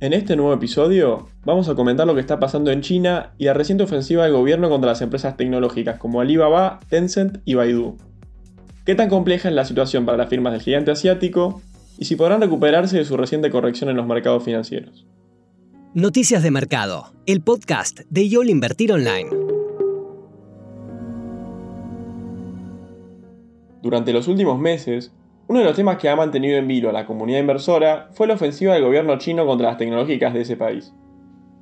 En este nuevo episodio vamos a comentar lo que está pasando en China y la reciente ofensiva del gobierno contra las empresas tecnológicas como Alibaba, Tencent y Baidu. ¿Qué tan compleja es la situación para las firmas del gigante asiático? Y si podrán recuperarse de su reciente corrección en los mercados financieros. Noticias de Mercado, el podcast de YOL Invertir Online. Durante los últimos meses, uno de los temas que ha mantenido en vilo a la comunidad inversora fue la ofensiva del gobierno chino contra las tecnológicas de ese país.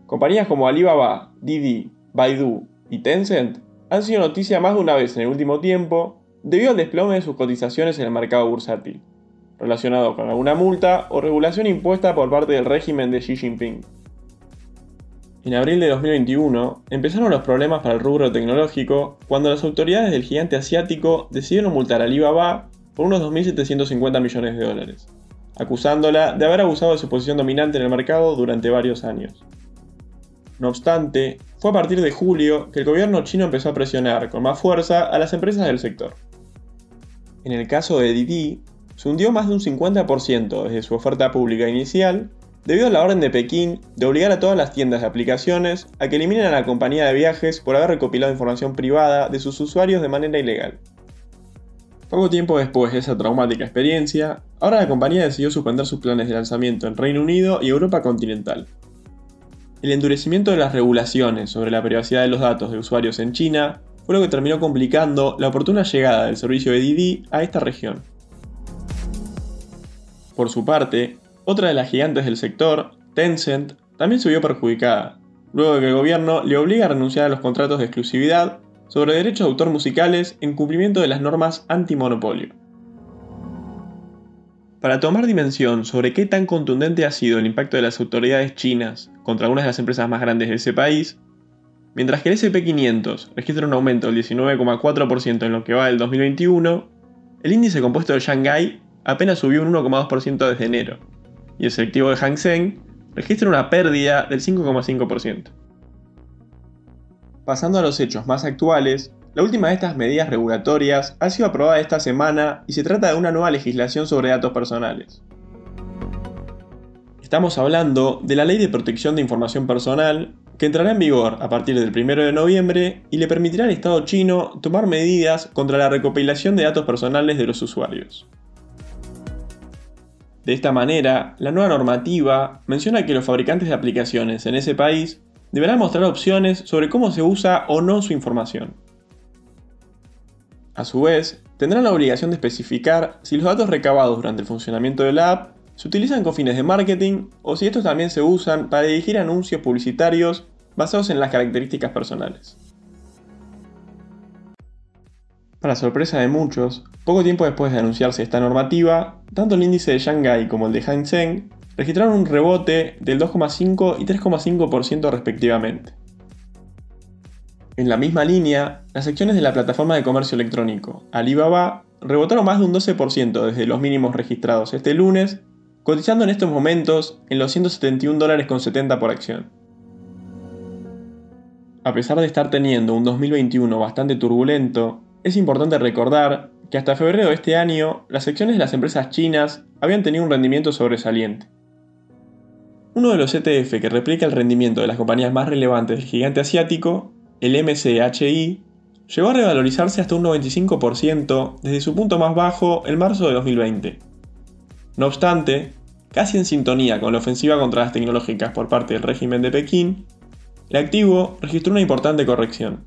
Compañías como Alibaba, Didi, Baidu y Tencent han sido noticia más de una vez en el último tiempo debido al desplome de sus cotizaciones en el mercado bursátil, relacionado con alguna multa o regulación impuesta por parte del régimen de Xi Jinping. En abril de 2021 empezaron los problemas para el rubro tecnológico cuando las autoridades del gigante asiático decidieron multar a Alibaba por unos 2.750 millones de dólares, acusándola de haber abusado de su posición dominante en el mercado durante varios años. No obstante, fue a partir de julio que el gobierno chino empezó a presionar con más fuerza a las empresas del sector. En el caso de Didi, se hundió más de un 50% desde su oferta pública inicial debido a la orden de Pekín de obligar a todas las tiendas de aplicaciones a que eliminen a la compañía de viajes por haber recopilado información privada de sus usuarios de manera ilegal. Poco tiempo después de esa traumática experiencia, ahora la compañía decidió suspender sus planes de lanzamiento en Reino Unido y Europa continental. El endurecimiento de las regulaciones sobre la privacidad de los datos de usuarios en China fue lo que terminó complicando la oportuna llegada del servicio de Didi a esta región. Por su parte, otra de las gigantes del sector, Tencent, también se vio perjudicada, luego de que el gobierno le obliga a renunciar a los contratos de exclusividad sobre derechos de autor musicales en cumplimiento de las normas antimonopolio. Para tomar dimensión sobre qué tan contundente ha sido el impacto de las autoridades chinas contra algunas de las empresas más grandes de ese país, mientras que el SP500 registra un aumento del 19,4% en lo que va del 2021, el índice compuesto de Shanghai apenas subió un 1,2% desde enero, y el selectivo de Hang Seng registra una pérdida del 5,5%. Pasando a los hechos más actuales, la última de estas medidas regulatorias ha sido aprobada esta semana y se trata de una nueva legislación sobre datos personales. Estamos hablando de la Ley de Protección de Información Personal, que entrará en vigor a partir del 1 de noviembre y le permitirá al Estado chino tomar medidas contra la recopilación de datos personales de los usuarios. De esta manera, la nueva normativa menciona que los fabricantes de aplicaciones en ese país deberán mostrar opciones sobre cómo se usa o no su información. A su vez, tendrán la obligación de especificar si los datos recabados durante el funcionamiento de la app se utilizan con fines de marketing o si estos también se usan para dirigir anuncios publicitarios basados en las características personales. Para sorpresa de muchos, poco tiempo después de anunciarse esta normativa, tanto el índice de Shanghai como el de Hang Seng registraron un rebote del 2,5 y 3,5% respectivamente. En la misma línea, las acciones de la plataforma de comercio electrónico Alibaba rebotaron más de un 12% desde los mínimos registrados este lunes, cotizando en estos momentos en los 171 dólares con 70 por acción. A pesar de estar teniendo un 2021 bastante turbulento, es importante recordar que hasta febrero de este año las acciones de las empresas chinas habían tenido un rendimiento sobresaliente. Uno de los ETF que replica el rendimiento de las compañías más relevantes del gigante asiático, el MCHI, llegó a revalorizarse hasta un 95% desde su punto más bajo en marzo de 2020. No obstante, casi en sintonía con la ofensiva contra las tecnológicas por parte del régimen de Pekín, el activo registró una importante corrección.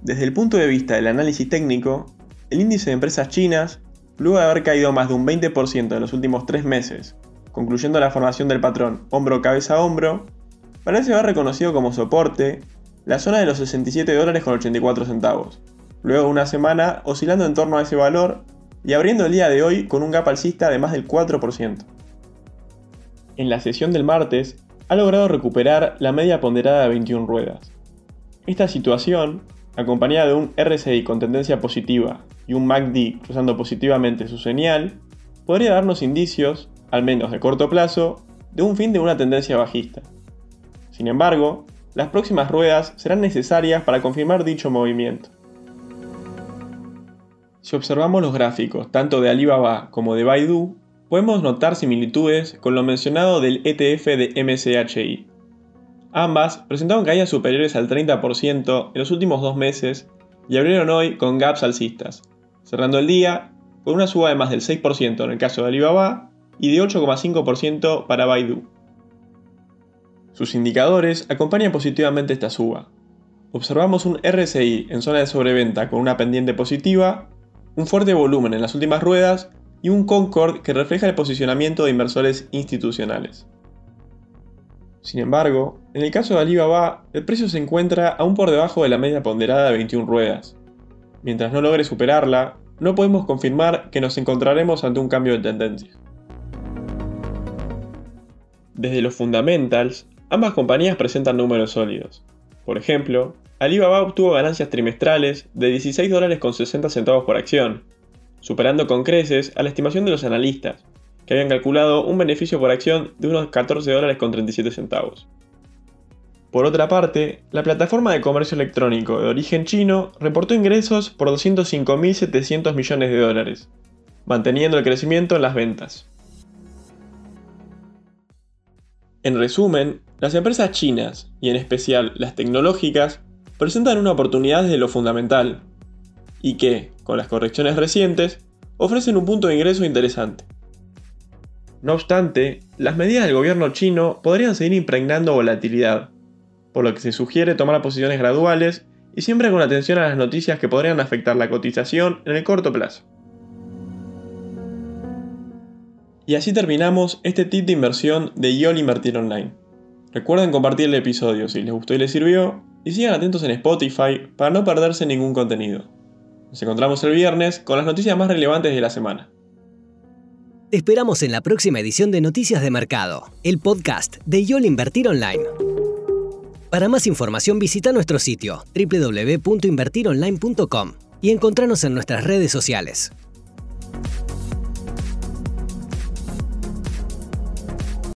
Desde el punto de vista del análisis técnico, el índice de empresas chinas, luego de haber caído más de un 20% en los últimos tres meses concluyendo la formación del patrón hombro-cabeza hombro, parece haber reconocido como soporte la zona de los 67 dólares con 84 centavos, luego de una semana oscilando en torno a ese valor y abriendo el día de hoy con un gap alcista de más del 4%. En la sesión del martes, ha logrado recuperar la media ponderada de 21 ruedas. Esta situación, acompañada de un RSI con tendencia positiva y un MACD cruzando positivamente su señal, podría darnos indicios al menos de corto plazo, de un fin de una tendencia bajista. Sin embargo, las próximas ruedas serán necesarias para confirmar dicho movimiento. Si observamos los gráficos tanto de Alibaba como de Baidu, podemos notar similitudes con lo mencionado del ETF de MCHI. Ambas presentaron caídas superiores al 30% en los últimos dos meses y abrieron hoy con gaps alcistas, cerrando el día con una suba de más del 6% en el caso de Alibaba y de 8,5% para Baidu. Sus indicadores acompañan positivamente esta suba. Observamos un RSI en zona de sobreventa con una pendiente positiva, un fuerte volumen en las últimas ruedas y un Concord que refleja el posicionamiento de inversores institucionales. Sin embargo, en el caso de Alibaba, el precio se encuentra aún por debajo de la media ponderada de 21 ruedas. Mientras no logre superarla, no podemos confirmar que nos encontraremos ante un cambio de tendencia. Desde los fundamentals, ambas compañías presentan números sólidos. Por ejemplo, Alibaba obtuvo ganancias trimestrales de 16 dólares con 60 centavos por acción, superando con creces a la estimación de los analistas, que habían calculado un beneficio por acción de unos 14 dólares con 37 centavos. Por otra parte, la plataforma de comercio electrónico de origen chino reportó ingresos por 205.700 millones de dólares, manteniendo el crecimiento en las ventas. En resumen, las empresas chinas, y en especial las tecnológicas, presentan una oportunidad desde lo fundamental, y que, con las correcciones recientes, ofrecen un punto de ingreso interesante. No obstante, las medidas del gobierno chino podrían seguir impregnando volatilidad, por lo que se sugiere tomar posiciones graduales y siempre con atención a las noticias que podrían afectar la cotización en el corto plazo. Y así terminamos este tip de inversión de YOL Invertir Online. Recuerden compartir el episodio si les gustó y les sirvió, y sigan atentos en Spotify para no perderse ningún contenido. Nos encontramos el viernes con las noticias más relevantes de la semana. Te esperamos en la próxima edición de Noticias de Mercado, el podcast de YOL Invertir Online. Para más información visita nuestro sitio www.invertironline.com y encontrarnos en nuestras redes sociales.